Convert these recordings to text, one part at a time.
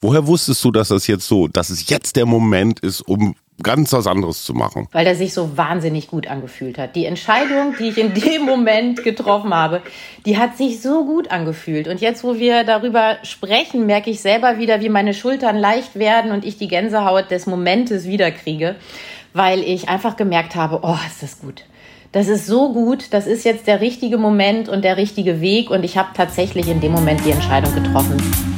Woher wusstest du, dass das jetzt so, dass es jetzt der Moment ist, um ganz was anderes zu machen? Weil er sich so wahnsinnig gut angefühlt hat. Die Entscheidung, die ich in dem Moment getroffen habe, die hat sich so gut angefühlt. Und jetzt, wo wir darüber sprechen, merke ich selber wieder, wie meine Schultern leicht werden und ich die Gänsehaut des Momentes wiederkriege, weil ich einfach gemerkt habe, oh, ist das gut. Das ist so gut, das ist jetzt der richtige Moment und der richtige Weg und ich habe tatsächlich in dem Moment die Entscheidung getroffen.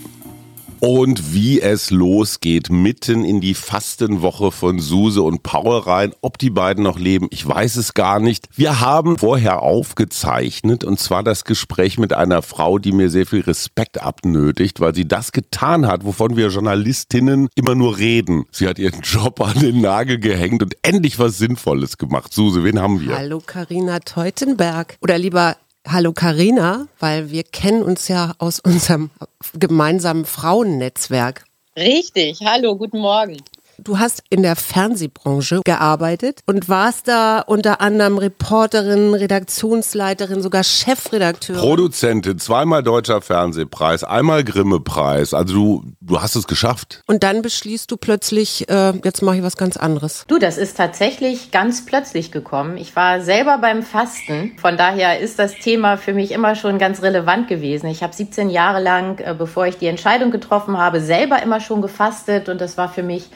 Und wie es losgeht, mitten in die Fastenwoche von Suse und Paul rein. Ob die beiden noch leben, ich weiß es gar nicht. Wir haben vorher aufgezeichnet und zwar das Gespräch mit einer Frau, die mir sehr viel Respekt abnötigt, weil sie das getan hat, wovon wir Journalistinnen immer nur reden. Sie hat ihren Job an den Nagel gehängt und endlich was Sinnvolles gemacht. Suse, wen haben wir? Hallo Karina Teutenberg. Oder lieber Hallo Karina, weil wir kennen uns ja aus unserem gemeinsamen Frauennetzwerk. Richtig, hallo, guten Morgen. Du hast in der Fernsehbranche gearbeitet und warst da unter anderem Reporterin, Redaktionsleiterin, sogar Chefredakteurin. Produzentin, zweimal Deutscher Fernsehpreis, einmal Grimme-Preis. Also du, du hast es geschafft. Und dann beschließt du plötzlich, äh, jetzt mache ich was ganz anderes. Du, das ist tatsächlich ganz plötzlich gekommen. Ich war selber beim Fasten. Von daher ist das Thema für mich immer schon ganz relevant gewesen. Ich habe 17 Jahre lang, äh, bevor ich die Entscheidung getroffen habe, selber immer schon gefastet und das war für mich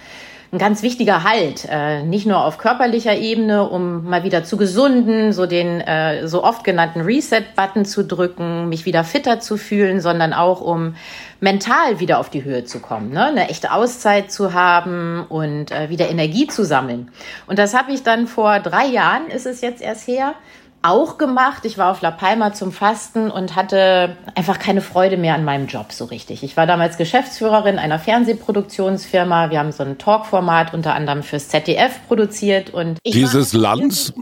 ein ganz wichtiger Halt, äh, nicht nur auf körperlicher Ebene, um mal wieder zu gesunden, so den äh, so oft genannten Reset-Button zu drücken, mich wieder fitter zu fühlen, sondern auch um mental wieder auf die Höhe zu kommen, ne? eine echte Auszeit zu haben und äh, wieder Energie zu sammeln. Und das habe ich dann vor drei Jahren, ist es jetzt erst her, auch gemacht. Ich war auf La Palma zum Fasten und hatte einfach keine Freude mehr an meinem Job so richtig. Ich war damals Geschäftsführerin einer Fernsehproduktionsfirma. Wir haben so ein Talkformat unter anderem fürs ZDF produziert und dieses Lanz?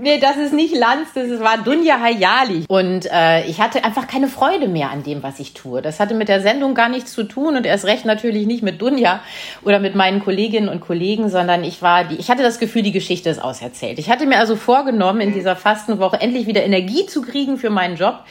Nee, das ist nicht Lanz, das war Dunja Hayali und äh, ich hatte einfach keine Freude mehr an dem, was ich tue. Das hatte mit der Sendung gar nichts zu tun und erst recht natürlich nicht mit Dunja oder mit meinen Kolleginnen und Kollegen, sondern ich war die ich hatte das Gefühl, die Geschichte ist auserzählt. Ich hatte mir also vorgenommen in dieser Fastenwoche Woche endlich wieder Energie zu kriegen für meinen Job.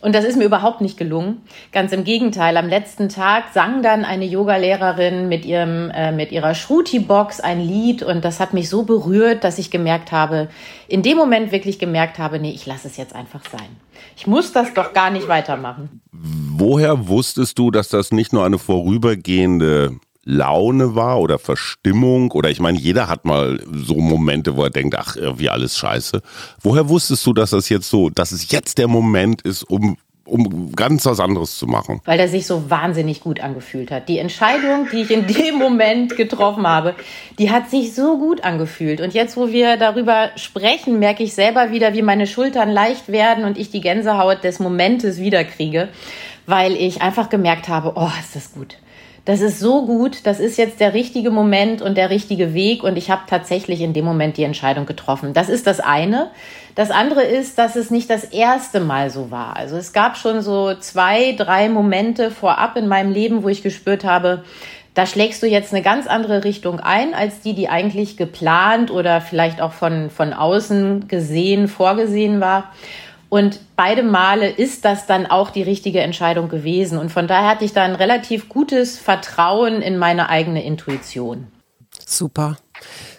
Und das ist mir überhaupt nicht gelungen. Ganz im Gegenteil. Am letzten Tag sang dann eine Yogalehrerin mit ihrem, äh, mit ihrer Shruti-Box ein Lied und das hat mich so berührt, dass ich gemerkt habe, in dem Moment wirklich gemerkt habe, nee, ich lasse es jetzt einfach sein. Ich muss das doch gar nicht weitermachen. Woher wusstest du, dass das nicht nur eine vorübergehende Laune war oder Verstimmung oder ich meine, jeder hat mal so Momente, wo er denkt, ach, irgendwie alles scheiße. Woher wusstest du, dass das jetzt so, dass es jetzt der Moment ist, um um ganz was anderes zu machen. Weil er sich so wahnsinnig gut angefühlt hat. Die Entscheidung, die ich in dem Moment getroffen habe, die hat sich so gut angefühlt. Und jetzt, wo wir darüber sprechen, merke ich selber wieder, wie meine Schultern leicht werden und ich die Gänsehaut des Momentes wiederkriege, weil ich einfach gemerkt habe, oh, ist das gut das ist so gut, das ist jetzt der richtige Moment und der richtige Weg und ich habe tatsächlich in dem Moment die Entscheidung getroffen. Das ist das eine. Das andere ist, dass es nicht das erste Mal so war. Also es gab schon so zwei, drei Momente vorab in meinem Leben, wo ich gespürt habe, da schlägst du jetzt eine ganz andere Richtung ein, als die, die eigentlich geplant oder vielleicht auch von, von außen gesehen, vorgesehen war. Und beide Male ist das dann auch die richtige Entscheidung gewesen. Und von daher hatte ich da ein relativ gutes Vertrauen in meine eigene Intuition. Super.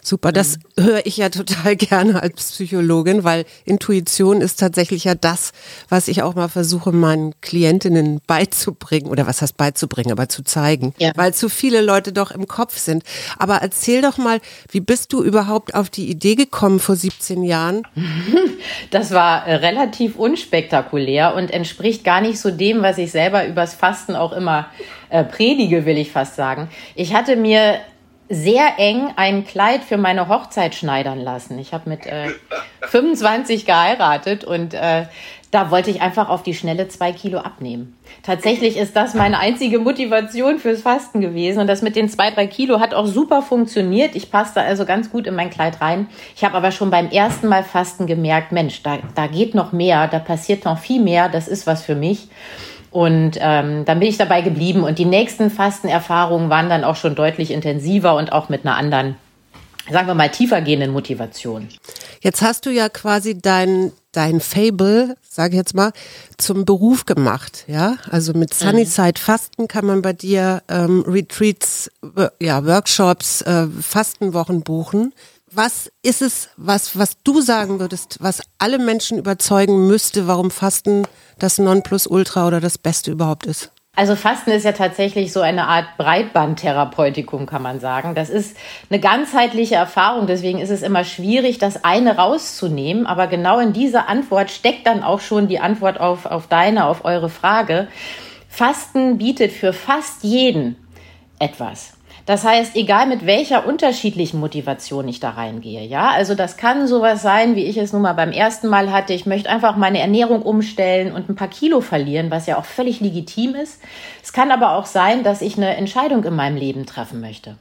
Super, das mhm. höre ich ja total gerne als Psychologin, weil Intuition ist tatsächlich ja das, was ich auch mal versuche, meinen Klientinnen beizubringen oder was heißt beizubringen, aber zu zeigen, ja. weil zu viele Leute doch im Kopf sind. Aber erzähl doch mal, wie bist du überhaupt auf die Idee gekommen vor 17 Jahren? Das war äh, relativ unspektakulär und entspricht gar nicht so dem, was ich selber übers Fasten auch immer äh, predige, will ich fast sagen. Ich hatte mir sehr eng ein Kleid für meine Hochzeit schneidern lassen. Ich habe mit äh, 25 geheiratet und äh, da wollte ich einfach auf die schnelle zwei Kilo abnehmen. Tatsächlich ist das meine einzige Motivation fürs Fasten gewesen. Und das mit den zwei, drei Kilo hat auch super funktioniert. Ich passte also ganz gut in mein Kleid rein. Ich habe aber schon beim ersten Mal Fasten gemerkt, Mensch, da, da geht noch mehr, da passiert noch viel mehr, das ist was für mich. Und ähm, dann bin ich dabei geblieben. Und die nächsten Fastenerfahrungen waren dann auch schon deutlich intensiver und auch mit einer anderen, sagen wir mal, tiefergehenden Motivation. Jetzt hast du ja quasi dein, dein Fable, sage ich jetzt mal, zum Beruf gemacht, ja? Also mit mhm. Sunnyside Fasten kann man bei dir ähm, Retreats, ja, Workshops, äh, Fastenwochen buchen. Was ist es, was, was du sagen würdest, was alle Menschen überzeugen müsste, warum Fasten das Nonplusultra oder das Beste überhaupt ist? Also Fasten ist ja tatsächlich so eine Art Breitbandtherapeutikum, kann man sagen. Das ist eine ganzheitliche Erfahrung, deswegen ist es immer schwierig, das eine rauszunehmen. Aber genau in dieser Antwort steckt dann auch schon die Antwort auf, auf deine, auf eure Frage. Fasten bietet für fast jeden etwas. Das heißt, egal mit welcher unterschiedlichen Motivation ich da reingehe, ja, also das kann sowas sein, wie ich es nun mal beim ersten Mal hatte. Ich möchte einfach meine Ernährung umstellen und ein paar Kilo verlieren, was ja auch völlig legitim ist. Es kann aber auch sein, dass ich eine Entscheidung in meinem Leben treffen möchte,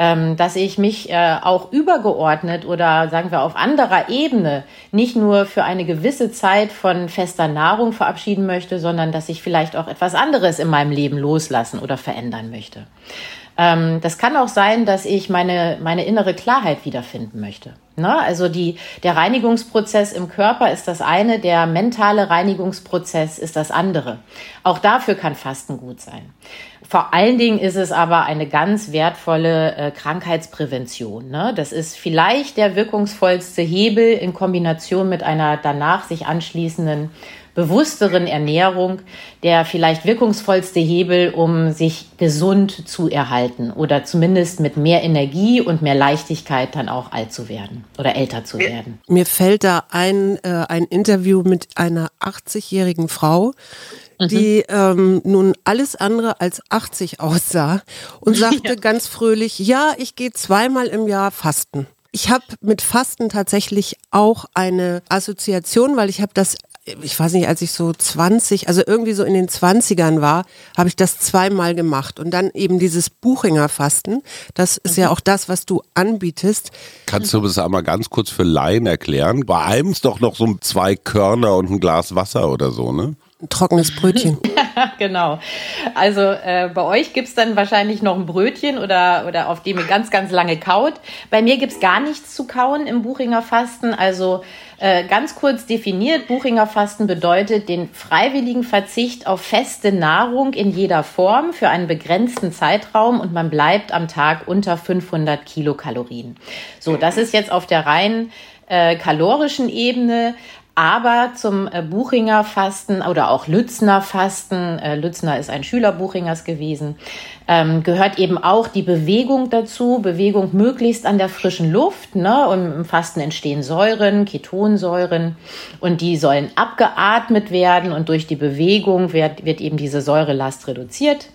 ähm, dass ich mich äh, auch übergeordnet oder sagen wir auf anderer Ebene nicht nur für eine gewisse Zeit von fester Nahrung verabschieden möchte, sondern dass ich vielleicht auch etwas anderes in meinem Leben loslassen oder verändern möchte. Ähm, das kann auch sein, dass ich meine, meine innere Klarheit wiederfinden möchte. Ne? Also die, der Reinigungsprozess im Körper ist das eine, der mentale Reinigungsprozess ist das andere. Auch dafür kann Fasten gut sein. Vor allen Dingen ist es aber eine ganz wertvolle äh, Krankheitsprävention. Ne? Das ist vielleicht der wirkungsvollste Hebel in Kombination mit einer danach sich anschließenden bewussteren Ernährung der vielleicht wirkungsvollste Hebel, um sich gesund zu erhalten oder zumindest mit mehr Energie und mehr Leichtigkeit dann auch alt zu werden oder älter zu werden. Mir fällt da ein, äh, ein Interview mit einer 80-jährigen Frau, mhm. die ähm, nun alles andere als 80 aussah und sagte ja. ganz fröhlich, ja, ich gehe zweimal im Jahr fasten. Ich habe mit Fasten tatsächlich auch eine Assoziation, weil ich habe das ich weiß nicht, als ich so 20, also irgendwie so in den 20ern war, habe ich das zweimal gemacht. Und dann eben dieses Buchinger Fasten, das ist ja mhm. auch das, was du anbietest. Kannst du das einmal ganz kurz für Laien erklären? Bei einem ist doch noch so zwei Körner und ein Glas Wasser oder so, ne? Trockenes Brötchen. genau. Also äh, bei euch gibt's dann wahrscheinlich noch ein Brötchen oder, oder auf dem ihr ganz, ganz lange kaut. Bei mir gibt's gar nichts zu kauen im Buchinger Fasten. Also äh, ganz kurz definiert, Buchinger Fasten bedeutet den freiwilligen Verzicht auf feste Nahrung in jeder Form für einen begrenzten Zeitraum und man bleibt am Tag unter 500 Kilokalorien. So, das ist jetzt auf der rein äh, kalorischen Ebene. Aber zum äh, Buchinger Fasten oder auch Lützner Fasten, äh, Lützner ist ein Schüler Buchingers gewesen, ähm, gehört eben auch die Bewegung dazu. Bewegung möglichst an der frischen Luft. Ne? Und im Fasten entstehen Säuren, Ketonsäuren und die sollen abgeatmet werden und durch die Bewegung wird, wird eben diese Säurelast reduziert.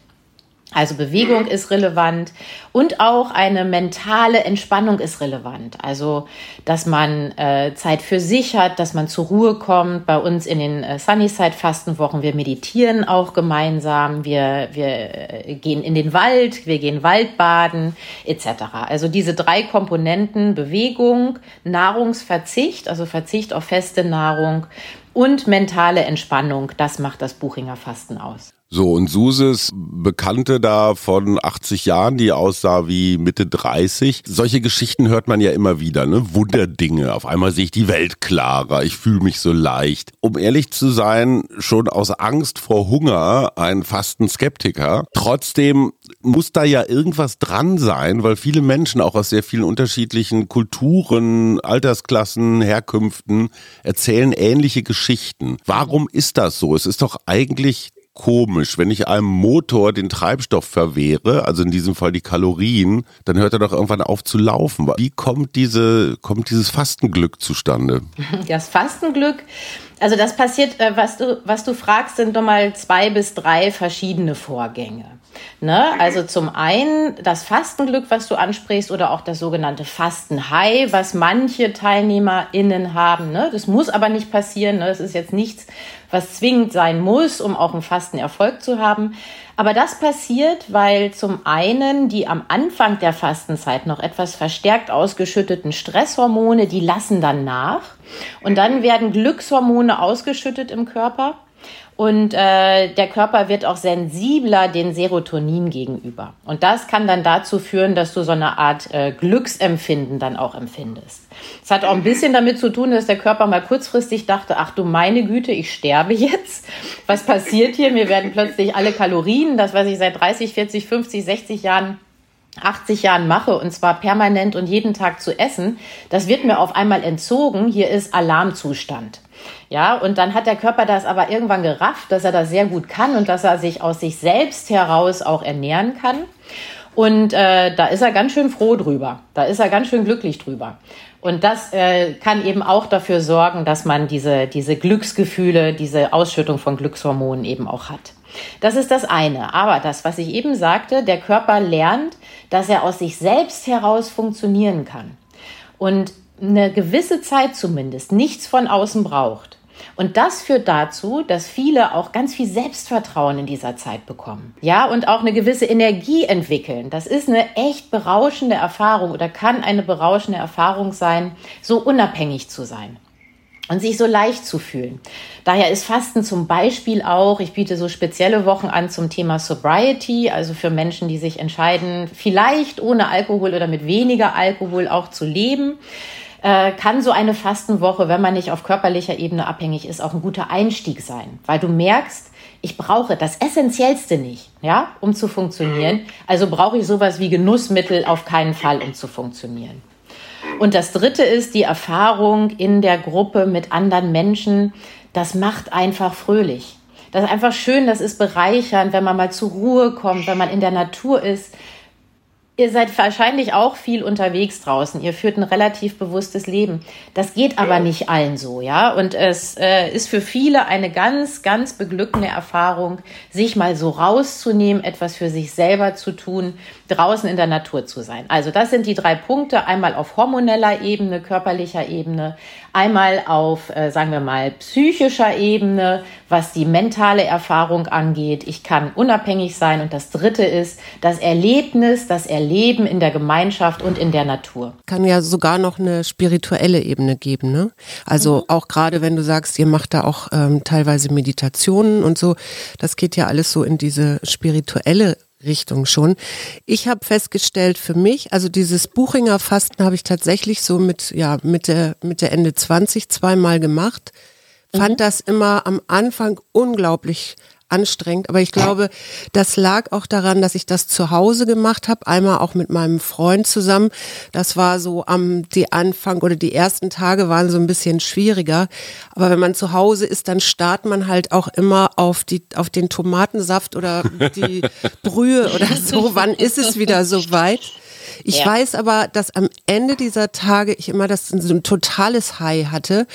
Also Bewegung ist relevant und auch eine mentale Entspannung ist relevant. Also, dass man äh, Zeit für sich hat, dass man zur Ruhe kommt. Bei uns in den äh, Sunnyside-Fastenwochen, wir meditieren auch gemeinsam, wir, wir äh, gehen in den Wald, wir gehen Waldbaden etc. Also diese drei Komponenten Bewegung, Nahrungsverzicht, also Verzicht auf feste Nahrung und mentale Entspannung, das macht das Buchinger Fasten aus. So, und Suses Bekannte da von 80 Jahren, die aussah wie Mitte 30. Solche Geschichten hört man ja immer wieder, ne? Wunderdinge. Auf einmal sehe ich die Welt klarer. Ich fühle mich so leicht. Um ehrlich zu sein, schon aus Angst vor Hunger ein Fasten-Skeptiker. Trotzdem muss da ja irgendwas dran sein, weil viele Menschen auch aus sehr vielen unterschiedlichen Kulturen, Altersklassen, Herkünften erzählen ähnliche Geschichten. Warum ist das so? Es ist doch eigentlich komisch. Wenn ich einem Motor den Treibstoff verwehre, also in diesem Fall die Kalorien, dann hört er doch irgendwann auf zu laufen. Wie kommt diese, kommt dieses Fastenglück zustande? Das Fastenglück, also das passiert, äh, was du, was du fragst, sind doch mal zwei bis drei verschiedene Vorgänge. Ne? Also zum einen das Fastenglück, was du ansprichst, oder auch das sogenannte Fastenhigh, was manche TeilnehmerInnen haben. Ne? Das muss aber nicht passieren. Ne? Das ist jetzt nichts, was zwingend sein muss, um auch einen Fastenerfolg zu haben. Aber das passiert, weil zum einen die am Anfang der Fastenzeit noch etwas verstärkt ausgeschütteten Stresshormone, die lassen dann nach. Und dann werden Glückshormone ausgeschüttet im Körper. Und äh, der Körper wird auch sensibler den Serotonin gegenüber. Und das kann dann dazu führen, dass du so eine Art äh, Glücksempfinden dann auch empfindest. Es hat auch ein bisschen damit zu tun, dass der Körper mal kurzfristig dachte, ach du meine Güte, ich sterbe jetzt. Was passiert hier? Mir werden plötzlich alle Kalorien, das was ich seit 30, 40, 50, 60 Jahren 80 Jahren mache und zwar permanent und jeden Tag zu essen, das wird mir auf einmal entzogen. Hier ist Alarmzustand. Ja, und dann hat der Körper das aber irgendwann gerafft, dass er das sehr gut kann und dass er sich aus sich selbst heraus auch ernähren kann. Und äh, da ist er ganz schön froh drüber. Da ist er ganz schön glücklich drüber. Und das äh, kann eben auch dafür sorgen, dass man diese, diese Glücksgefühle, diese Ausschüttung von Glückshormonen eben auch hat. Das ist das eine. Aber das, was ich eben sagte, der Körper lernt, dass er aus sich selbst heraus funktionieren kann. Und eine gewisse Zeit zumindest nichts von außen braucht. Und das führt dazu, dass viele auch ganz viel Selbstvertrauen in dieser Zeit bekommen. Ja, und auch eine gewisse Energie entwickeln. Das ist eine echt berauschende Erfahrung oder kann eine berauschende Erfahrung sein, so unabhängig zu sein und sich so leicht zu fühlen. Daher ist Fasten zum Beispiel auch, ich biete so spezielle Wochen an zum Thema Sobriety, also für Menschen, die sich entscheiden, vielleicht ohne Alkohol oder mit weniger Alkohol auch zu leben äh, kann so eine Fastenwoche, wenn man nicht auf körperlicher Ebene abhängig ist, auch ein guter Einstieg sein, weil du merkst, ich brauche das Essentiellste nicht, ja, um zu funktionieren. Also brauche ich sowas wie Genussmittel auf keinen Fall, um zu funktionieren. Und das Dritte ist die Erfahrung in der Gruppe mit anderen Menschen. Das macht einfach fröhlich. Das ist einfach schön, das ist bereichernd, wenn man mal zur Ruhe kommt, wenn man in der Natur ist, Ihr seid wahrscheinlich auch viel unterwegs draußen. Ihr führt ein relativ bewusstes Leben. Das geht aber nicht allen so, ja. Und es äh, ist für viele eine ganz, ganz beglückende Erfahrung, sich mal so rauszunehmen, etwas für sich selber zu tun, draußen in der Natur zu sein. Also das sind die drei Punkte. Einmal auf hormoneller Ebene, körperlicher Ebene, einmal auf, äh, sagen wir mal, psychischer Ebene, was die mentale Erfahrung angeht. Ich kann unabhängig sein. Und das dritte ist das Erlebnis, das Erleben in der Gemeinschaft und in der Natur. Kann ja sogar noch eine spirituelle Ebene geben, ne? Also mhm. auch gerade wenn du sagst, ihr macht da auch ähm, teilweise Meditationen und so, das geht ja alles so in diese spirituelle Richtung schon. Ich habe festgestellt für mich, also dieses Buchinger Fasten habe ich tatsächlich so mit ja Mitte Mitte Ende 20 zweimal gemacht. Fand mhm. das immer am Anfang unglaublich anstrengend. Aber ich glaube, das lag auch daran, dass ich das zu Hause gemacht habe. Einmal auch mit meinem Freund zusammen. Das war so am die Anfang oder die ersten Tage waren so ein bisschen schwieriger. Aber wenn man zu Hause ist, dann startet man halt auch immer auf die auf den Tomatensaft oder die Brühe oder so. Wann ist es wieder so weit? Ich ja. weiß aber, dass am Ende dieser Tage ich immer das so ein totales High hatte.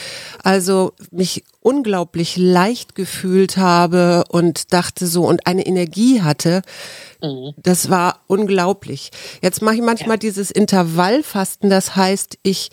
Also mich unglaublich leicht gefühlt habe und dachte so und eine Energie hatte. Mhm. Das war unglaublich. Jetzt mache ich manchmal ja. dieses Intervallfasten, das heißt, ich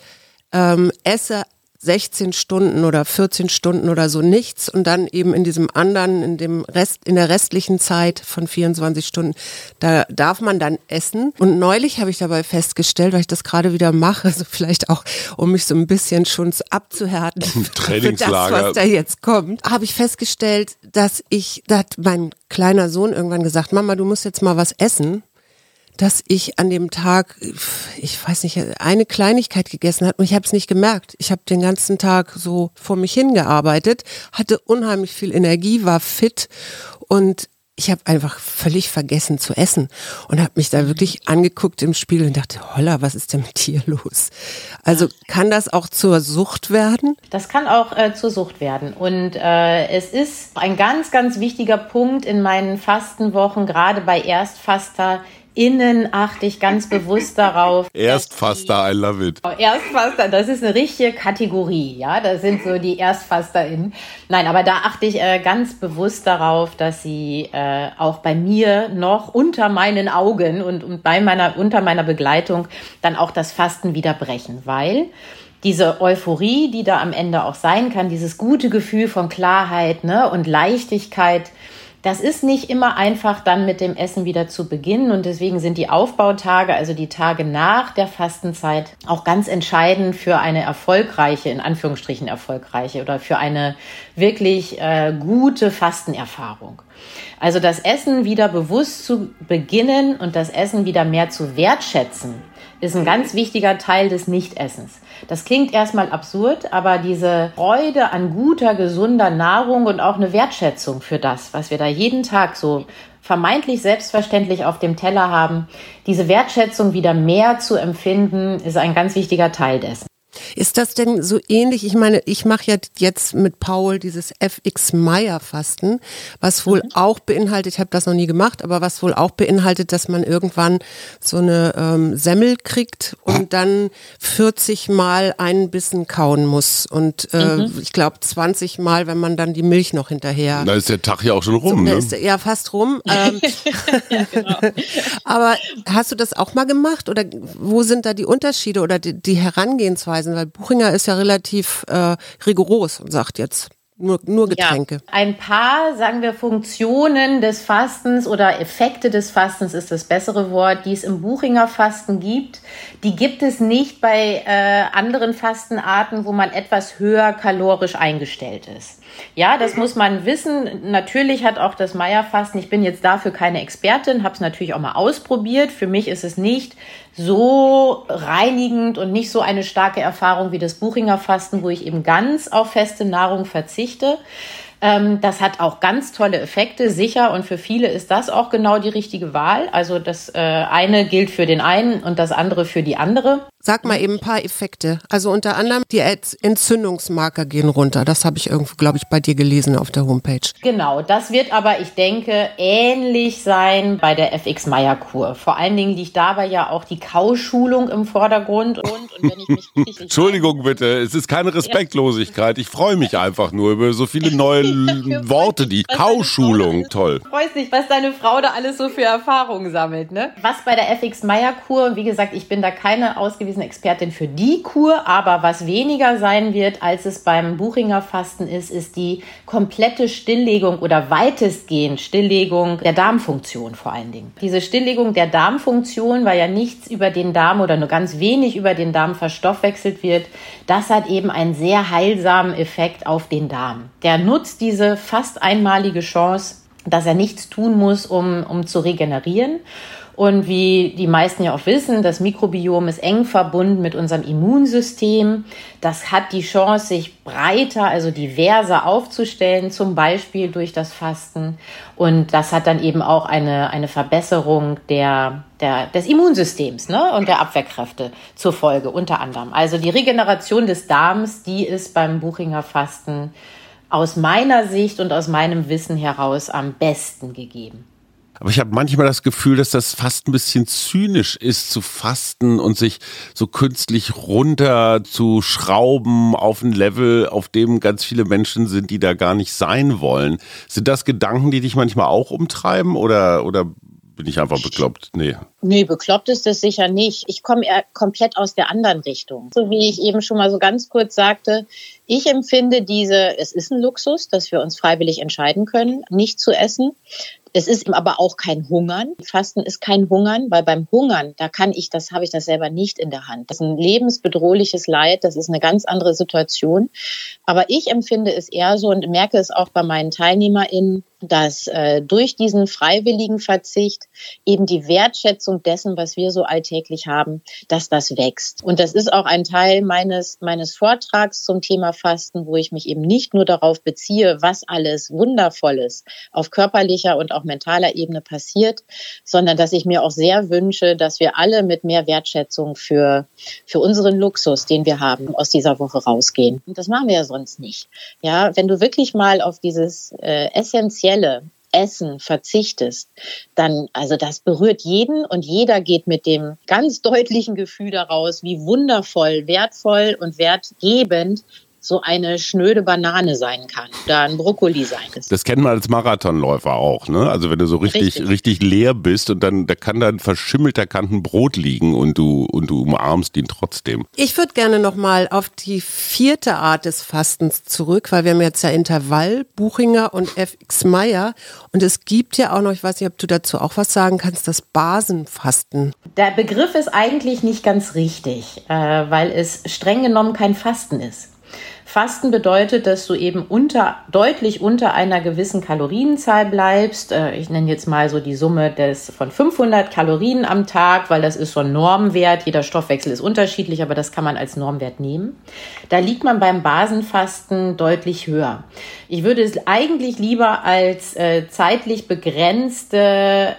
ähm, esse 16 Stunden oder 14 Stunden oder so nichts und dann eben in diesem anderen, in dem Rest, in der restlichen Zeit von 24 Stunden, da darf man dann essen. Und neulich habe ich dabei festgestellt, weil ich das gerade wieder mache, so vielleicht auch, um mich so ein bisschen schon abzuhärten für das, was da jetzt kommt, habe ich festgestellt, dass ich, da hat mein kleiner Sohn irgendwann gesagt, Mama, du musst jetzt mal was essen dass ich an dem Tag, ich weiß nicht, eine Kleinigkeit gegessen habe und ich habe es nicht gemerkt. Ich habe den ganzen Tag so vor mich hingearbeitet, hatte unheimlich viel Energie, war fit und ich habe einfach völlig vergessen zu essen und habe mich da wirklich angeguckt im Spiegel und dachte, holla, was ist denn mit dir los? Also kann das auch zur Sucht werden? Das kann auch äh, zur Sucht werden. Und äh, es ist ein ganz, ganz wichtiger Punkt in meinen Fastenwochen, gerade bei Erstfaster, innen achte ich ganz bewusst darauf. Erstfaster, I love it. Oh, Erstfaster, das ist eine richtige Kategorie, ja. Das sind so die ErstfasterInnen. Nein, aber da achte ich äh, ganz bewusst darauf, dass sie äh, auch bei mir noch unter meinen Augen und, und bei meiner, unter meiner Begleitung dann auch das Fasten wieder brechen, weil diese Euphorie, die da am Ende auch sein kann, dieses gute Gefühl von Klarheit ne, und Leichtigkeit, das ist nicht immer einfach dann mit dem Essen wieder zu beginnen und deswegen sind die Aufbautage, also die Tage nach der Fastenzeit, auch ganz entscheidend für eine erfolgreiche, in Anführungsstrichen erfolgreiche oder für eine wirklich äh, gute Fastenerfahrung. Also das Essen wieder bewusst zu beginnen und das Essen wieder mehr zu wertschätzen, ist ein ganz wichtiger Teil des Nichtessens. Das klingt erstmal absurd, aber diese Freude an guter, gesunder Nahrung und auch eine Wertschätzung für das, was wir da jeden Tag so vermeintlich selbstverständlich auf dem Teller haben, diese Wertschätzung wieder mehr zu empfinden, ist ein ganz wichtiger Teil dessen. Ist das denn so ähnlich? Ich meine, ich mache ja jetzt mit Paul dieses FX Meyer Fasten, was wohl mhm. auch beinhaltet, ich habe das noch nie gemacht, aber was wohl auch beinhaltet, dass man irgendwann so eine ähm, Semmel kriegt und dann 40 Mal einen Bissen kauen muss und äh, mhm. ich glaube 20 Mal, wenn man dann die Milch noch hinterher. Da ist der Tag ja auch schon rum, so, ne? Ist, ja, fast rum. Ähm, ja, genau. aber hast du das auch mal gemacht oder wo sind da die Unterschiede oder die, die Herangehensweisen? Weil Buchinger ist ja relativ äh, rigoros und sagt jetzt, nur, nur Getränke. Ja, ein paar, sagen wir, Funktionen des Fastens oder Effekte des Fastens ist das bessere Wort, die es im Buchinger Fasten gibt. Die gibt es nicht bei äh, anderen Fastenarten, wo man etwas höher kalorisch eingestellt ist. Ja, das muss man wissen. Natürlich hat auch das Meierfasten, ich bin jetzt dafür keine Expertin, habe es natürlich auch mal ausprobiert. Für mich ist es nicht so reinigend und nicht so eine starke Erfahrung wie das Buchinger Fasten, wo ich eben ganz auf feste Nahrung verzichte. Ähm, das hat auch ganz tolle Effekte, sicher. Und für viele ist das auch genau die richtige Wahl. Also das äh, eine gilt für den einen und das andere für die andere. Sag mal eben ein paar Effekte. Also unter anderem die Entzündungsmarker gehen runter. Das habe ich irgendwo, glaube ich, bei dir gelesen auf der Homepage. Genau, das wird aber, ich denke, ähnlich sein bei der FX Meyer Kur. Vor allen Dingen liegt dabei ja auch die Kauschulung im Vordergrund. Und, und wenn ich mich Entschuldigung bitte, es ist keine Respektlosigkeit. Ich freue mich einfach nur über so viele neue Worte. Die Kauschulung, toll. Ich weiß nicht, was deine Frau da alles so für Erfahrungen sammelt. Ne? Was bei der FX Meyer Kur, wie gesagt, ich bin da keine ausgewiesene ausgewiesene Expertin für die Kur, aber was weniger sein wird, als es beim Buchinger Fasten ist, ist die komplette Stilllegung oder weitestgehend Stilllegung der Darmfunktion vor allen Dingen. Diese Stilllegung der Darmfunktion, weil ja nichts über den Darm oder nur ganz wenig über den Darm verstoffwechselt wird, das hat eben einen sehr heilsamen Effekt auf den Darm. Der nutzt diese fast einmalige Chance, dass er nichts tun muss, um, um zu regenerieren. Und wie die meisten ja auch wissen, das Mikrobiom ist eng verbunden mit unserem Immunsystem. Das hat die Chance, sich breiter, also diverser aufzustellen, zum Beispiel durch das Fasten. Und das hat dann eben auch eine, eine Verbesserung der, der, des Immunsystems ne? und der Abwehrkräfte zur Folge, unter anderem. Also die Regeneration des Darms, die ist beim Buchinger Fasten aus meiner Sicht und aus meinem Wissen heraus am besten gegeben. Aber ich habe manchmal das Gefühl, dass das fast ein bisschen zynisch ist, zu fasten und sich so künstlich runter zu schrauben auf ein Level, auf dem ganz viele Menschen sind, die da gar nicht sein wollen. Sind das Gedanken, die dich manchmal auch umtreiben oder, oder bin ich einfach bekloppt? Nee. Nee, bekloppt ist das sicher nicht. Ich komme eher komplett aus der anderen Richtung. So wie ich eben schon mal so ganz kurz sagte, ich empfinde diese, es ist ein Luxus, dass wir uns freiwillig entscheiden können, nicht zu essen. Es ist aber auch kein Hungern. Fasten ist kein Hungern, weil beim Hungern, da kann ich, das habe ich das selber nicht in der Hand. Das ist ein lebensbedrohliches Leid, das ist eine ganz andere Situation. Aber ich empfinde es eher so und merke es auch bei meinen TeilnehmerInnen, dass äh, durch diesen freiwilligen Verzicht eben die Wertschätzung dessen, was wir so alltäglich haben, dass das wächst. Und das ist auch ein Teil meines, meines Vortrags zum Thema Fasten, wo ich mich eben nicht nur darauf beziehe, was alles Wundervolles auf körperlicher und auch mentaler Ebene passiert, sondern dass ich mir auch sehr wünsche, dass wir alle mit mehr Wertschätzung für, für unseren Luxus, den wir haben, aus dieser Woche rausgehen. Und das machen wir ja sonst nicht. Ja, wenn du wirklich mal auf dieses äh, Essentielle Essen verzichtest, dann, also das berührt jeden und jeder geht mit dem ganz deutlichen Gefühl daraus, wie wundervoll, wertvoll und wertgebend so eine schnöde Banane sein kann oder ein Brokkoli sein kann. Das kennen wir als Marathonläufer auch, ne? Also wenn du so richtig, richtig, richtig leer bist und dann, da kann dann verschimmelter Kanten Brot liegen und du, und du umarmst ihn trotzdem. Ich würde gerne nochmal auf die vierte Art des Fastens zurück, weil wir haben jetzt ja Intervall, Buchinger und FX Meyer und es gibt ja auch noch, ich weiß nicht, ob du dazu auch was sagen kannst, das Basenfasten. Der Begriff ist eigentlich nicht ganz richtig, äh, weil es streng genommen kein Fasten ist. Fasten bedeutet, dass du eben unter, deutlich unter einer gewissen Kalorienzahl bleibst. Äh, ich nenne jetzt mal so die Summe des, von 500 Kalorien am Tag, weil das ist so ein Normwert. Jeder Stoffwechsel ist unterschiedlich, aber das kann man als Normwert nehmen. Da liegt man beim Basenfasten deutlich höher. Ich würde es eigentlich lieber als äh, zeitlich begrenzte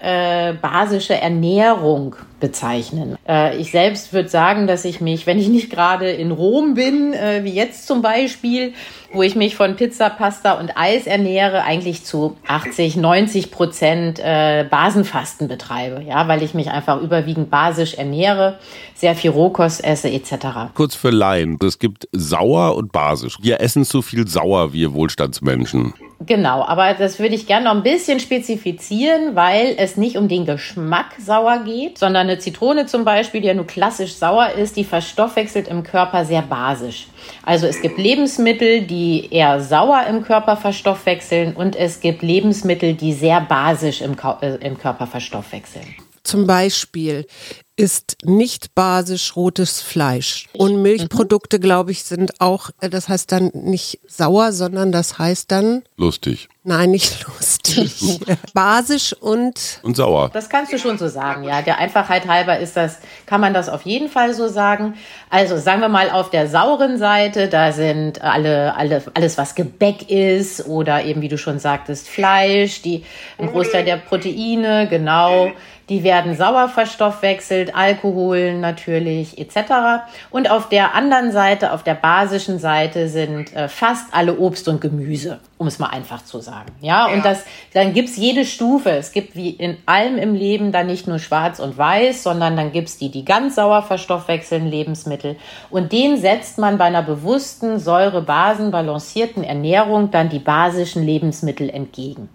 äh, basische Ernährung bezeichnen. Äh, ich selbst würde sagen, dass ich mich, wenn ich nicht gerade in Rom bin, äh, wie jetzt zum Beispiel, wo ich mich von Pizza, Pasta und Eis ernähre, eigentlich zu 80, 90 Prozent äh, Basenfasten betreibe, ja, weil ich mich einfach überwiegend basisch ernähre, sehr viel Rohkost esse etc. Kurz für Laien, es gibt sauer und basisch. Wir essen zu viel sauer, wir Wohlstandsmenschen. Genau, aber das würde ich gerne noch ein bisschen spezifizieren, weil es nicht um den Geschmack sauer geht, sondern eine Zitrone zum Beispiel, die ja nur klassisch sauer ist, die verstoffwechselt im Körper sehr basisch. Also es gibt Lebensmittel, die eher sauer im Körper verstoffwechseln und es gibt Lebensmittel, die sehr basisch im, äh, Körper verstoffwechseln. Zum Beispiel ist nicht basisch rotes Fleisch. Und Milchprodukte, glaube ich, sind auch, äh, das heißt dann nicht sauer, sondern das heißt dann. Lustig. Nein, nicht lustig. basisch und. Und sauer. Das kannst du schon so sagen, ja. Der Einfachheit halber ist das, kann man das auf jeden Fall so sagen. Also sagen wir mal auf der sauren Seite, da sind alle, alle, alles, was Gebäck ist oder eben, wie du schon sagtest, Fleisch, die, ein Großteil der Proteine, genau. Die werden sauer verstoffwechselt, Alkohol natürlich etc. Und auf der anderen Seite, auf der basischen Seite sind äh, fast alle Obst und Gemüse, um es mal einfach zu sagen. Ja, ja. und das, dann gibt's jede Stufe. Es gibt wie in allem im Leben dann nicht nur schwarz und weiß, sondern dann gibt's die, die ganz sauer verstoffwechseln Lebensmittel. Und den setzt man bei einer bewussten, säure-basen-balancierten Ernährung dann die basischen Lebensmittel entgegen.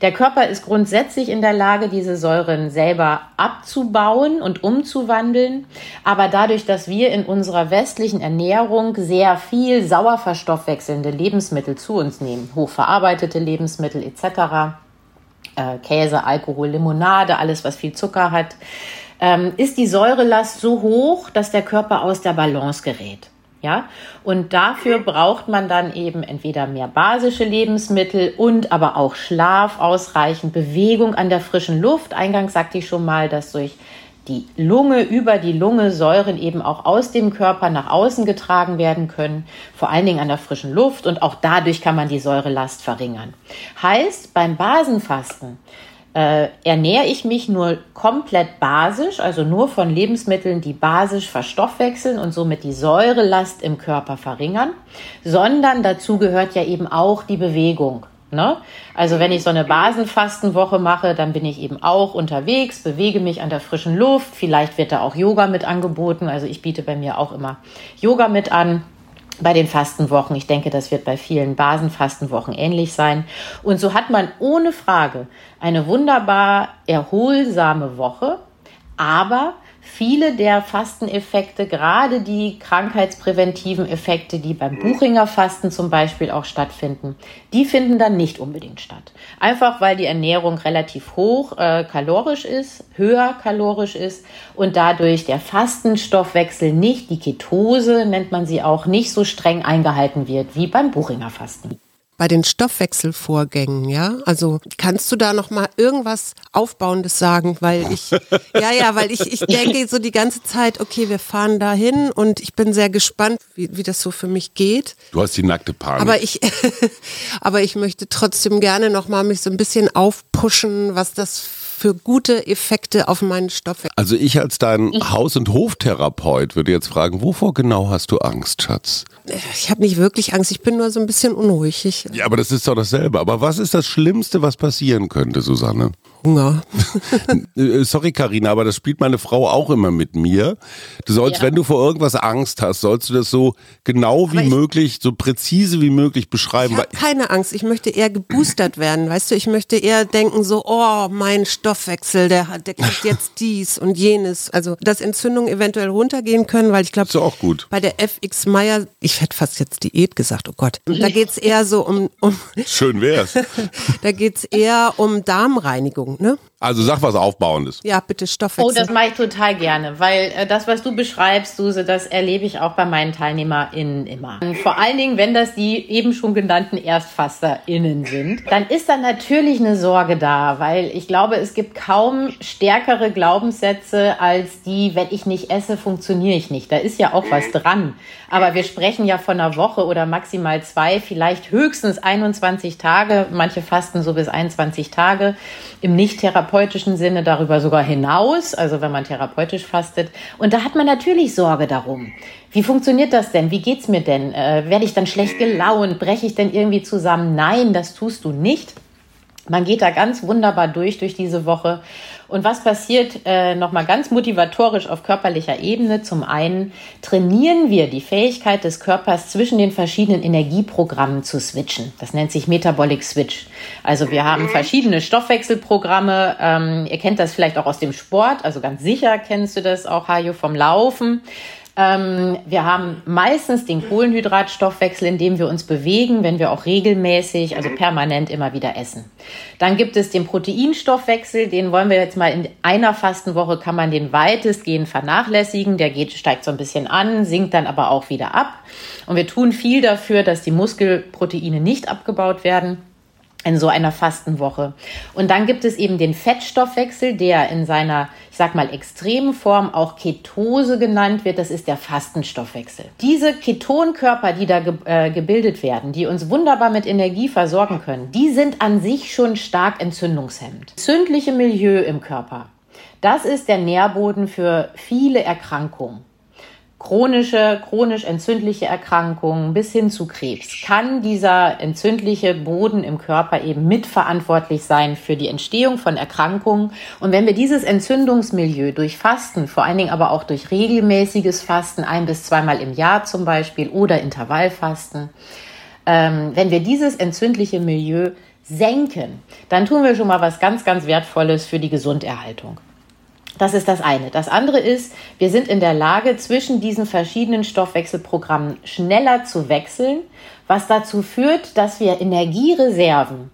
Der Körper ist grundsätzlich in der Lage, diese Säuren selber abzubauen und umzuwandeln. Aber dadurch, dass wir in unserer westlichen Ernährung sehr viel sauerverstoffwechselnde Lebensmittel zu uns nehmen, hochverarbeitete Lebensmittel etc., äh, Käse, Alkohol, Limonade, alles, was viel Zucker hat, ähm, ist die Säurelast so hoch, dass der Körper aus der Balance gerät. Ja, und dafür braucht man dann eben entweder mehr basische Lebensmittel und aber auch Schlaf, ausreichend Bewegung an der frischen Luft. Eingangs sagte ich schon mal, dass durch die Lunge über die Lunge Säuren eben auch aus dem Körper nach außen getragen werden können, vor allen Dingen an der frischen Luft und auch dadurch kann man die Säurelast verringern. Heißt, beim Basenfasten äh, ernähre ich mich nur komplett basisch, also nur von Lebensmitteln, die basisch verstoffwechseln und somit die Säurelast im Körper verringern, sondern dazu gehört ja eben auch die Bewegung. Ne? Also wenn ich so eine Basenfastenwoche mache, dann bin ich eben auch unterwegs, bewege mich an der frischen Luft. Vielleicht wird da auch Yoga mit angeboten. Also ich biete bei mir auch immer Yoga mit an bei den Fastenwochen. Ich denke, das wird bei vielen Basenfastenwochen ähnlich sein. Und so hat man ohne Frage eine wunderbar erholsame Woche, aber viele der Fasteneffekte, gerade die krankheitspräventiven Effekte, die beim Buchinger Fasten zum Beispiel auch stattfinden, die finden dann nicht unbedingt statt. Einfach weil die Ernährung relativ hoch äh, kalorisch ist, höher kalorisch ist und dadurch der Fastenstoffwechsel nicht, die Ketose nennt man sie auch, nicht so streng eingehalten wird wie beim Buchinger Fasten bei den Stoffwechselvorgängen, ja? Also kannst du da noch mal irgendwas Aufbauendes sagen, weil ich, ja, ja, weil ich, ich denke so die ganze Zeit, okay, wir fahren dahin und ich bin sehr gespannt, wie, wie das so für mich geht. Du hast die nackte Panik. Aber ich, aber ich möchte trotzdem gerne noch mal mich so ein bisschen aufpushen, was das für gute Effekte auf meinen Stoffwechsel. Also ich als dein Haus- und Hoftherapeut würde jetzt fragen, wovor genau hast du Angst, Schatz? Ich habe nicht wirklich Angst, ich bin nur so ein bisschen unruhig. Ich, Ja, aber das ist doch dasselbe. Aber was ist das Schlimmste, was passieren könnte, Susanne? Hunger. Äh, Sorry, Karina, aber das spielt meine Frau auch immer mit mir. Du sollst, Ja. wenn du vor irgendwas Angst hast, sollst du das so genau wie Aber ich- möglich, so präzise wie möglich beschreiben. Ich habe keine Angst, ich möchte eher geboostert werden, weißt du, ich möchte eher denken so, oh, mein Stoffwechsel, der hat, der kriegt jetzt dies und jenes. Also, dass Entzündungen eventuell runtergehen können, weil ich glaube, Ist ja auch gut. bei der FX Meyer, ich hätte fast jetzt Diät gesagt, oh Gott, da geht's eher so um, um Schön wär's. da geht's eher um Darmreinigung, ne? Also sag was Aufbauendes. Ja, bitte Oh, Stoffwechsel. das mache ich total gerne, weil äh, das, was du beschreibst, Suse, das erlebe ich auch bei meinen TeilnehmerInnen immer. Vor allen Dingen, wenn das die eben schon genannten ErstfasserInnen sind, dann ist da natürlich eine Sorge da, weil ich glaube, es gibt kaum stärkere Glaubenssätze als die, wenn ich nicht esse, funktioniere ich nicht. Da ist ja auch was dran. Aber wir sprechen ja von einer Woche oder maximal zwei, vielleicht höchstens 21 Tage. Manche fasten so bis 21 Tage. Im nicht therapeutischen Sinne darüber sogar hinaus, also wenn man therapeutisch fastet. Und da hat man natürlich Sorge darum. Wie funktioniert das denn? Wie geht's mir denn? Äh, Werde ich dann schlecht gelaunt? Breche ich denn irgendwie zusammen? Nein, das tust du nicht. Man geht da ganz wunderbar durch, durch diese Woche. Und was passiert äh, nochmal ganz motivatorisch auf körperlicher Ebene? Zum einen trainieren wir die Fähigkeit des Körpers zwischen den verschiedenen Energieprogrammen zu switchen. Das nennt sich Metabolic Switch. Also wir haben verschiedene Stoffwechselprogramme. Ähm, ihr kennt das vielleicht auch aus dem Sport. Also ganz sicher kennst du das auch, Hajo, vom Laufen. Ähm, wir haben meistens den Kohlenhydratstoffwechsel, in dem wir uns bewegen, wenn wir auch regelmäßig, also permanent immer wieder essen. Dann gibt es den Proteinstoffwechsel, den wollen wir jetzt mal in einer Fastenwoche, kann man den weitestgehend vernachlässigen. Der geht, steigt so ein bisschen an, sinkt dann aber auch wieder ab. Und wir tun viel dafür, dass die Muskelproteine nicht abgebaut werden in so einer Fastenwoche. Und dann gibt es eben den Fettstoffwechsel, der in seiner, ich sag mal, extremen Form auch Ketose genannt wird. Das ist der Fastenstoffwechsel. Diese Ketonkörper, die da ge äh, gebildet werden, die uns wunderbar mit Energie versorgen können, die sind an sich schon stark entzündungshemmend. Entzündliche Milieu im Körper. Das ist der Nährboden für viele Erkrankungen chronische, chronisch entzündliche Erkrankungen bis hin zu Krebs, kann dieser entzündliche Boden im Körper eben mitverantwortlich sein für die Entstehung von Erkrankungen. Und wenn wir dieses Entzündungsmilieu durch Fasten, vor allen Dingen aber auch durch regelmäßiges Fasten, ein bis zweimal im Jahr zum Beispiel oder Intervallfasten, ähm, wenn wir dieses entzündliche Milieu senken, dann tun wir schon mal was ganz, ganz Wertvolles für die Gesunderhaltung. Das ist das eine. Das andere ist, wir sind in der Lage, zwischen diesen verschiedenen Stoffwechselprogrammen schneller zu wechseln, was dazu führt, dass wir Energiereserven,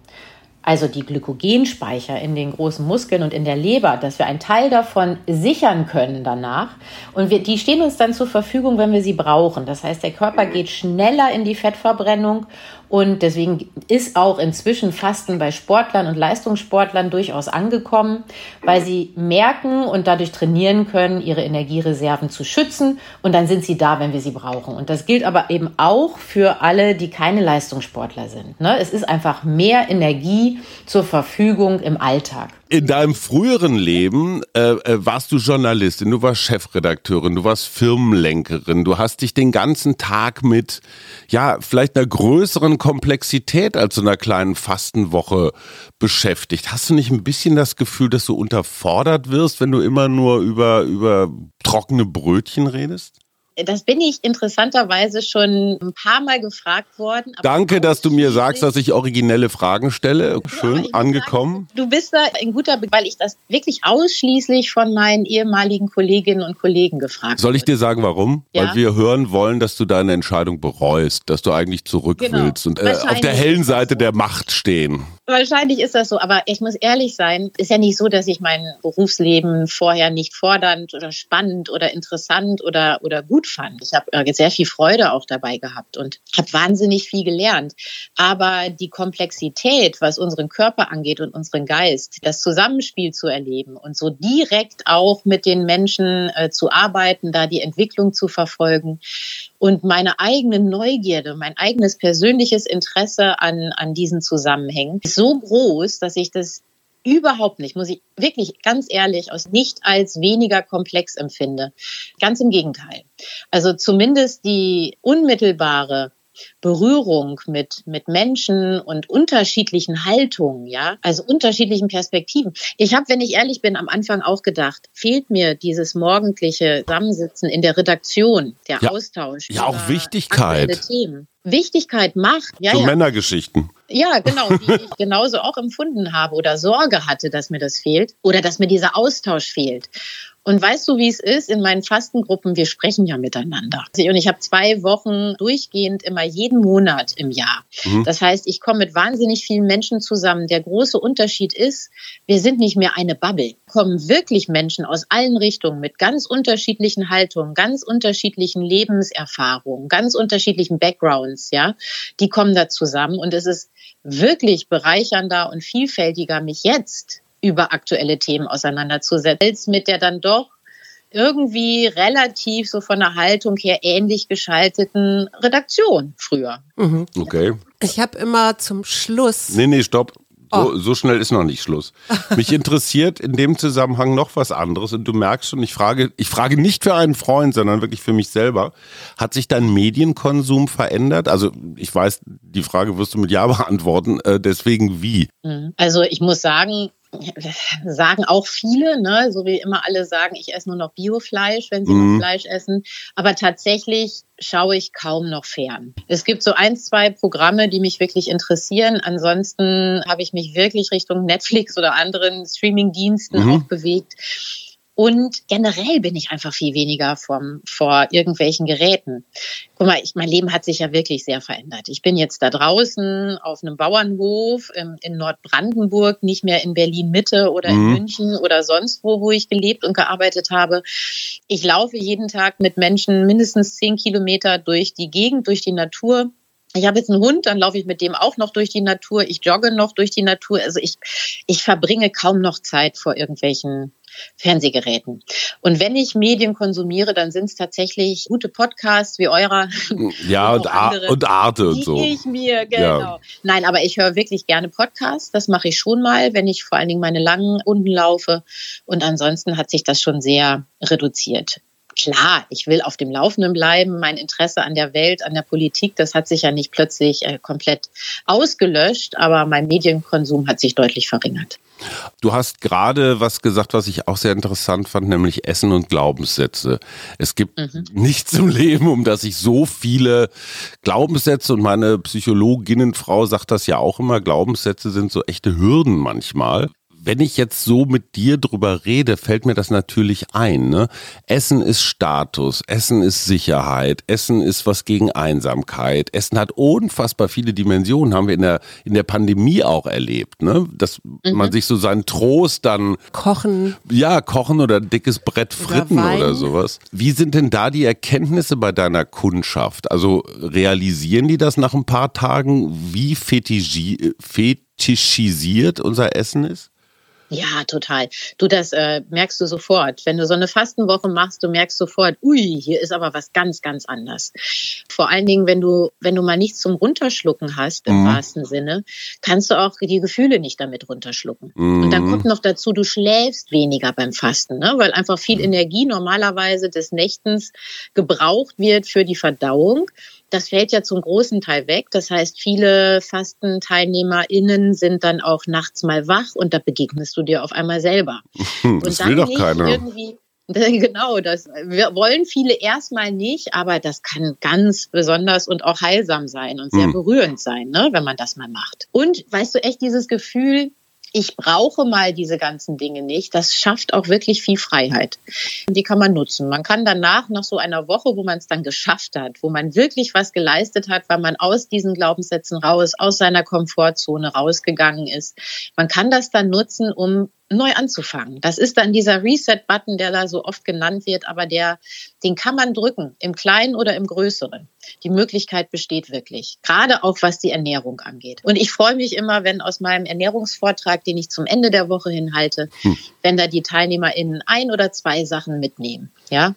also die Glykogenspeicher in den großen Muskeln und in der Leber, dass wir einen Teil davon sichern können danach. Und wir, die stehen uns dann zur Verfügung, wenn wir sie brauchen. Das heißt, der Körper geht schneller in die Fettverbrennung und deswegen ist auch inzwischen Fasten bei Sportlern und Leistungssportlern durchaus angekommen, weil sie merken und dadurch trainieren können, ihre Energiereserven zu schützen und dann sind sie da, wenn wir sie brauchen. Und das gilt aber eben auch für alle, die keine Leistungssportler sind. Ne? Es ist einfach mehr Energie zur Verfügung im Alltag. In deinem früheren Leben äh, äh, warst du Journalistin, du warst Chefredakteurin, du warst Firmenlenkerin, du hast dich den ganzen Tag mit, ja, vielleicht einer größeren Komplexität als so einer kleinen Fastenwoche beschäftigt. Hast du nicht ein bisschen das Gefühl, dass du unterfordert wirst, wenn du immer nur über, über trockene Brötchen redest? Das bin ich interessanterweise schon ein paar Mal gefragt worden. Danke, dass du mir sagst, dass ich originelle Fragen stelle. Schön muss angekommen. Sagen, du bist da ein guter, Be weil ich das wirklich ausschließlich von meinen ehemaligen Kolleginnen und Kollegen gefragt Soll ich dir sagen, warum? Ja. Weil wir hören wollen, dass du deine Entscheidung bereust, dass du eigentlich zurück Genau. willst und äh, auf der hellen Seite so. der Macht stehen. Wahrscheinlich ist das so, aber ich muss ehrlich sein, ist ja nicht so, dass ich mein Berufsleben vorher nicht fordernd oder spannend oder interessant oder, oder gut fand. Ich habe äh, sehr viel Freude auch dabei gehabt und habe wahnsinnig viel gelernt. Aber die Komplexität, was unseren Körper angeht und unseren Geist, das Zusammenspiel zu erleben und so direkt auch mit den Menschen äh, zu arbeiten, da die Entwicklung zu verfolgen und meine eigene Neugierde, mein eigenes persönliches Interesse an, an diesen Zusammenhängen ist so groß, dass ich das überhaupt nicht, muss ich wirklich ganz ehrlich aus nicht als weniger komplex empfinde. Ganz im Gegenteil. Also zumindest die unmittelbare Berührung mit, mit Menschen und unterschiedlichen Haltungen, ja, also unterschiedlichen Perspektiven. Ich habe, wenn ich ehrlich bin, am Anfang auch gedacht, fehlt mir dieses morgendliche Zusammensitzen in der Redaktion, der ja, Austausch. Ja, auch Wichtigkeit. Wichtigkeit macht. Ja, so ja. Männergeschichten. Ja, genau, die ich genauso auch empfunden habe oder Sorge hatte, dass mir das fehlt oder dass mir dieser Austausch fehlt. Und weißt du, wie es ist in meinen Fastengruppen? Wir sprechen ja miteinander. Und ich habe zwei Wochen durchgehend immer jeden Monat im Jahr. Mhm. Das heißt, ich komme mit wahnsinnig vielen Menschen zusammen. Der große Unterschied ist, wir sind nicht mehr eine Bubble. Kommen wirklich Menschen aus allen Richtungen mit ganz unterschiedlichen Haltungen, ganz unterschiedlichen Lebenserfahrungen, ganz unterschiedlichen Backgrounds, ja. Die kommen da zusammen und es ist wirklich bereichernder und vielfältiger, mich jetzt über aktuelle Themen auseinanderzusetzen, mit der dann doch irgendwie relativ so von der Haltung her ähnlich geschalteten Redaktion früher. Mhm. Okay. Ich habe immer zum Schluss. Nee, nee, stopp. So, oh. so, schnell ist noch nicht Schluss. Mich interessiert in dem Zusammenhang noch was anderes und du merkst schon, ich frage, ich frage nicht für einen Freund, sondern wirklich für mich selber. Hat sich dein Medienkonsum verändert? Also ich weiß, die Frage wirst du mit Ja beantworten, äh, deswegen wie? Also ich muss sagen, sagen auch viele, ne? so wie immer alle sagen, ich esse nur noch Biofleisch, wenn sie mhm. noch Fleisch essen. Aber tatsächlich schaue ich kaum noch fern. Es gibt so ein, zwei Programme, die mich wirklich interessieren. Ansonsten habe ich mich wirklich Richtung Netflix oder anderen Streaming-Diensten mhm. auch bewegt. Und generell bin ich einfach viel weniger vom, vor irgendwelchen Geräten. Guck mal, ich, mein Leben hat sich ja wirklich sehr verändert. Ich bin jetzt da draußen auf einem Bauernhof in, in Nordbrandenburg, nicht mehr in Berlin Mitte oder mhm. in München oder sonst wo, wo ich gelebt und gearbeitet habe. Ich laufe jeden Tag mit Menschen mindestens zehn Kilometer durch die Gegend, durch die Natur. Ich habe jetzt einen Hund, dann laufe ich mit dem auch noch durch die Natur. Ich jogge noch durch die Natur. Also ich, ich verbringe kaum noch Zeit vor irgendwelchen Fernsehgeräten. Und wenn ich Medien konsumiere, dann sind es tatsächlich gute Podcasts wie eurer. Ja, und, und, und Arte und so. Ich mir, genau. Ja. Nein, aber ich höre wirklich gerne Podcasts. Das mache ich schon mal, wenn ich vor allen Dingen meine langen Runden laufe. Und ansonsten hat sich das schon sehr reduziert klar, ich will auf dem Laufenden bleiben. Mein Interesse an der Welt, an der Politik, das hat sich ja nicht plötzlich äh, komplett ausgelöscht, aber mein Medienkonsum hat sich deutlich verringert. Du hast gerade was gesagt, was ich auch sehr interessant fand, nämlich Essen und Glaubenssätze. Es gibt mhm. nichts im Leben, um das ich so viele Glaubenssätze und meine Psychologinnenfrau sagt das ja auch immer, Glaubenssätze sind so echte Hürden manchmal wenn ich jetzt so mit dir drüber rede, fällt mir das natürlich ein. Ne? Essen ist Status, Essen ist Sicherheit, Essen ist was gegen Einsamkeit. Essen hat unfassbar viele Dimensionen, haben wir in der, in der Pandemie auch erlebt, ne? dass mhm. man sich so seinen Trost dann... Kochen. Ja, kochen oder dickes Brett Fritten oder, oder sowas. Wie sind denn da die Erkenntnisse bei deiner Kundschaft? Also realisieren die das nach ein paar Tagen, wie fetischisiert unser Essen ist? Ja, total. Du, das äh, merkst du sofort. Wenn du so eine Fastenwoche machst, du merkst sofort, ui, hier ist aber was ganz, ganz anders. Vor allen Dingen, wenn du, wenn du mal nichts zum Runterschlucken hast, im mhm. wahrsten Sinne, kannst du auch die Gefühle nicht damit runterschlucken. Mhm. Und dann kommt noch dazu, du schläfst weniger beim Fasten, ne? weil einfach viel mhm. Energie normalerweise des Nächtens gebraucht wird für die Verdauung das fällt ja zum großen Teil weg. Das heißt, viele FastenteilnehmerInnen sind dann auch nachts mal wach und da begegnest du dir auf einmal selber. Das und will doch keiner. Genau, das wollen viele erstmal nicht, aber das kann ganz besonders und auch heilsam sein und sehr hm. berührend sein, ne, wenn man das mal macht. Und weißt du echt dieses Gefühl, ich brauche mal diese ganzen Dinge nicht. Das schafft auch wirklich viel Freiheit. Die kann man nutzen. Man kann danach, nach so einer Woche, wo man es dann geschafft hat, wo man wirklich was geleistet hat, weil man aus diesen Glaubenssätzen raus, aus seiner Komfortzone rausgegangen ist, man kann das dann nutzen, um neu anzufangen. Das ist dann dieser Reset-Button, der da so oft genannt wird, aber der, den kann man drücken, im Kleinen oder im Größeren. Die Möglichkeit besteht wirklich, gerade auch was die Ernährung angeht. Und ich freue mich immer, wenn aus meinem Ernährungsvortrag, den ich zum Ende der Woche hin halte, hm. wenn da die TeilnehmerInnen ein oder zwei Sachen mitnehmen. Ja,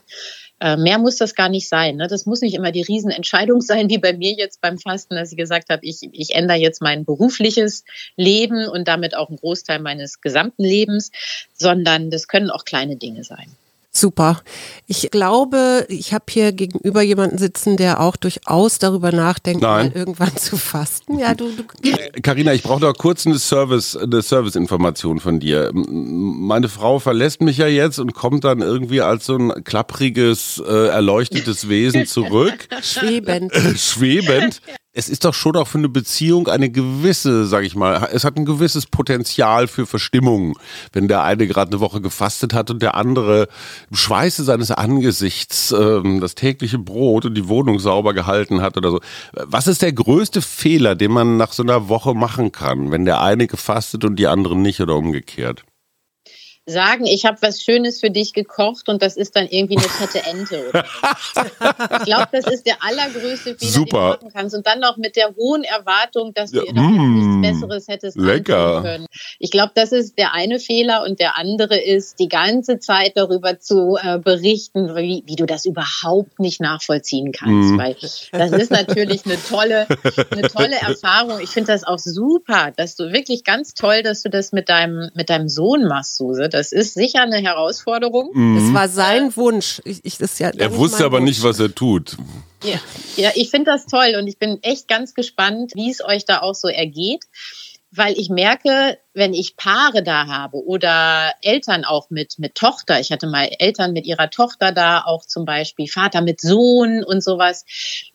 Äh, mehr muss das gar nicht sein. Ne? Das muss nicht immer die Riesenentscheidung sein, wie bei mir jetzt beim Fasten, dass ich gesagt habe, ich, ich ändere jetzt mein berufliches Leben und damit auch einen Großteil meines gesamten Lebens, sondern das können auch kleine Dinge sein. Super. Ich glaube, ich habe hier gegenüber jemanden sitzen, der auch durchaus darüber nachdenkt, Nein. mal irgendwann zu fasten. Ja, du, du Carina, ich brauche doch kurz eine Service, eine Serviceinformation von dir. Meine Frau verlässt mich ja jetzt und kommt dann irgendwie als so ein klappriges, äh, erleuchtetes Wesen zurück, schwebend. schwebend. Es ist doch schon auch für eine Beziehung eine gewisse, sag ich mal, es hat ein gewisses Potenzial für Verstimmung, wenn der eine gerade eine Woche gefastet hat und der andere im Schweiße seines Angesichts ähm, das tägliche Brot und die Wohnung sauber gehalten hat oder so. Was ist der größte Fehler, den man nach so einer Woche machen kann, wenn der eine gefastet und die anderen nicht oder umgekehrt? Sagen, ich habe was Schönes für dich gekocht und das ist dann irgendwie eine fette Ente oder so. Ich glaube, das ist der allergrößte Fehler, Super. den du machen kannst. Und dann noch mit der hohen Erwartung, dass du Ja, mm, nichts Besseres hättest lecker. können. Ich glaube, das ist der eine Fehler und der andere ist, die ganze Zeit darüber zu äh, berichten, wie, wie du das überhaupt nicht nachvollziehen kannst. Mm. Weil das ist natürlich eine tolle, eine tolle Erfahrung. Ich finde das auch super, dass du wirklich ganz toll, dass du das mit deinem, mit deinem Sohn machst, Suse. Das ist sicher eine Herausforderung. Es war sein Wunsch. Ich, ich, das ist ja Er nicht wusste aber nicht, Wunsch. was er tut. Ja, ja ich finde das toll und ich bin echt ganz gespannt, wie es euch da auch so ergeht. Weil ich merke, wenn ich Paare da habe oder Eltern auch mit, mit Tochter, ich hatte mal Eltern mit ihrer Tochter da, auch zum Beispiel Vater mit Sohn und sowas,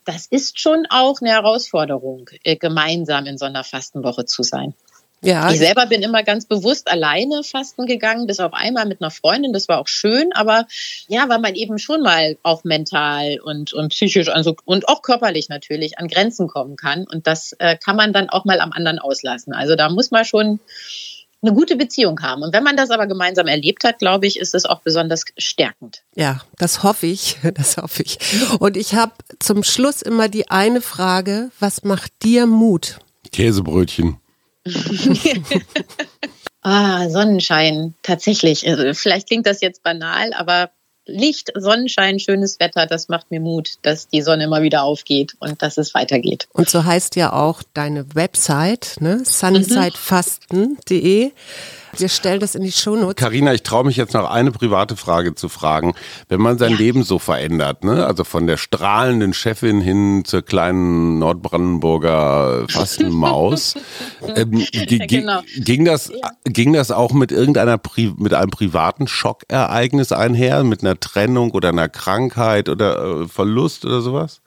das ist schon auch eine Herausforderung, äh, gemeinsam in so einer Fastenwoche zu sein. Ja, Ich selber bin immer ganz bewusst alleine fasten gegangen, bis auf einmal mit einer Freundin. Das war auch schön, aber ja, weil man eben schon mal auch mental und, und psychisch also, und auch körperlich natürlich an Grenzen kommen kann. Und das äh, kann man dann auch mal am anderen auslassen. Also da muss man schon eine gute Beziehung haben. Und wenn man das aber gemeinsam erlebt hat, glaube ich, ist es auch besonders stärkend. Ja, das hoffe ich, das hoffe ich. Und ich habe zum Schluss immer die eine Frage, was macht dir Mut? Käsebrötchen. Ah, Sonnenschein, tatsächlich. Also, vielleicht klingt das jetzt banal, aber Licht, Sonnenschein, schönes Wetter, das macht mir Mut, dass die Sonne immer wieder aufgeht und dass es weitergeht. Und so heißt ja auch deine Website, ne? sunsidefasten.de. Wir stellen das in die Shownotes. Carina, ich traue mich jetzt noch eine private Frage zu fragen. Wenn man sein Leben so verändert, ne? also von der strahlenden Chefin hin zur kleinen Nordbrandenburger Fastenmaus, ähm, genau. ging, das, ging das auch mit irgendeiner Pri mit einem privaten Schockereignis einher, mit einer Trennung oder einer Krankheit oder äh, Verlust oder sowas?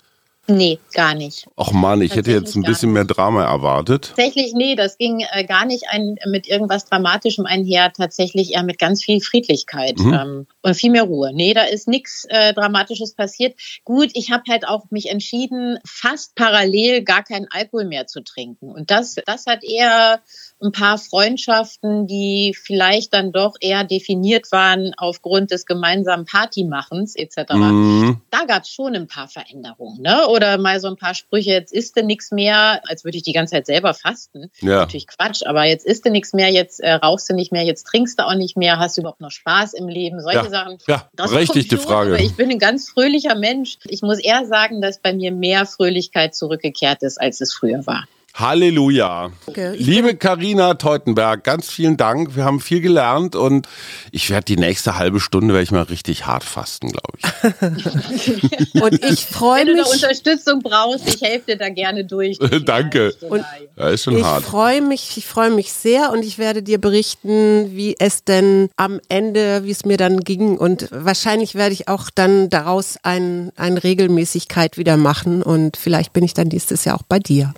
Nee, gar nicht. Ach man, ich hätte jetzt ein bisschen mehr Drama erwartet. Tatsächlich, nee, das ging äh, gar nicht ein, mit irgendwas Dramatischem einher, tatsächlich eher mit ganz viel Friedlichkeit ähm, und viel mehr Ruhe. Nee, da ist nichts äh, Dramatisches passiert. Gut, ich habe halt auch mich entschieden, fast parallel gar keinen Alkohol mehr zu trinken. Und das, das hat eher ein paar Freundschaften, die vielleicht dann doch eher definiert waren aufgrund des gemeinsamen Partymachens etc. Mhm. Da gab es schon ein paar Veränderungen, ne? Oder mal so ein paar Sprüche, jetzt isst du nichts mehr, als würde ich die ganze Zeit selber fasten. Ja. Natürlich Quatsch, aber jetzt isst du nichts mehr, jetzt äh, rauchst du nicht mehr, jetzt trinkst du auch nicht mehr, hast du überhaupt noch Spaß im Leben, solche Ja. Sachen. Ja, Das kommt schon, Frage. Ich bin ein ganz fröhlicher Mensch. Ich muss eher sagen, dass bei mir mehr Fröhlichkeit zurückgekehrt ist, als es früher war. Halleluja. Ich Liebe Karina Teutenberg, ganz vielen Dank. Wir haben viel gelernt und ich werde die nächste halbe Stunde werde ich mal richtig hart fasten, glaube ich. Und ich freue Wenn du da mich. Unterstützung brauchst, ich helfe dir da gerne durch. Danke. Und Ja, ist schon Ich hart. freue mich, ich freue mich sehr und ich werde dir berichten, wie es denn am Ende, wie es mir dann ging und wahrscheinlich werde ich auch dann daraus ein, eine Regelmäßigkeit wieder machen und vielleicht bin ich dann nächstes Jahr auch bei dir.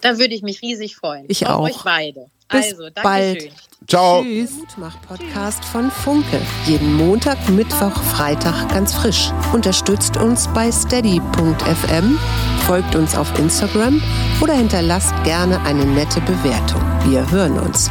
Da würde ich mich riesig freuen. Ich Auf auch. euch beide. Bis also, danke bald. schön. Ciao. Tschüss. Mutmach-Podcast von Funke. Jeden Montag, Mittwoch, Freitag ganz frisch. Unterstützt uns bei steady.fm, folgt uns auf Instagram oder hinterlasst gerne eine nette Bewertung. Wir hören uns.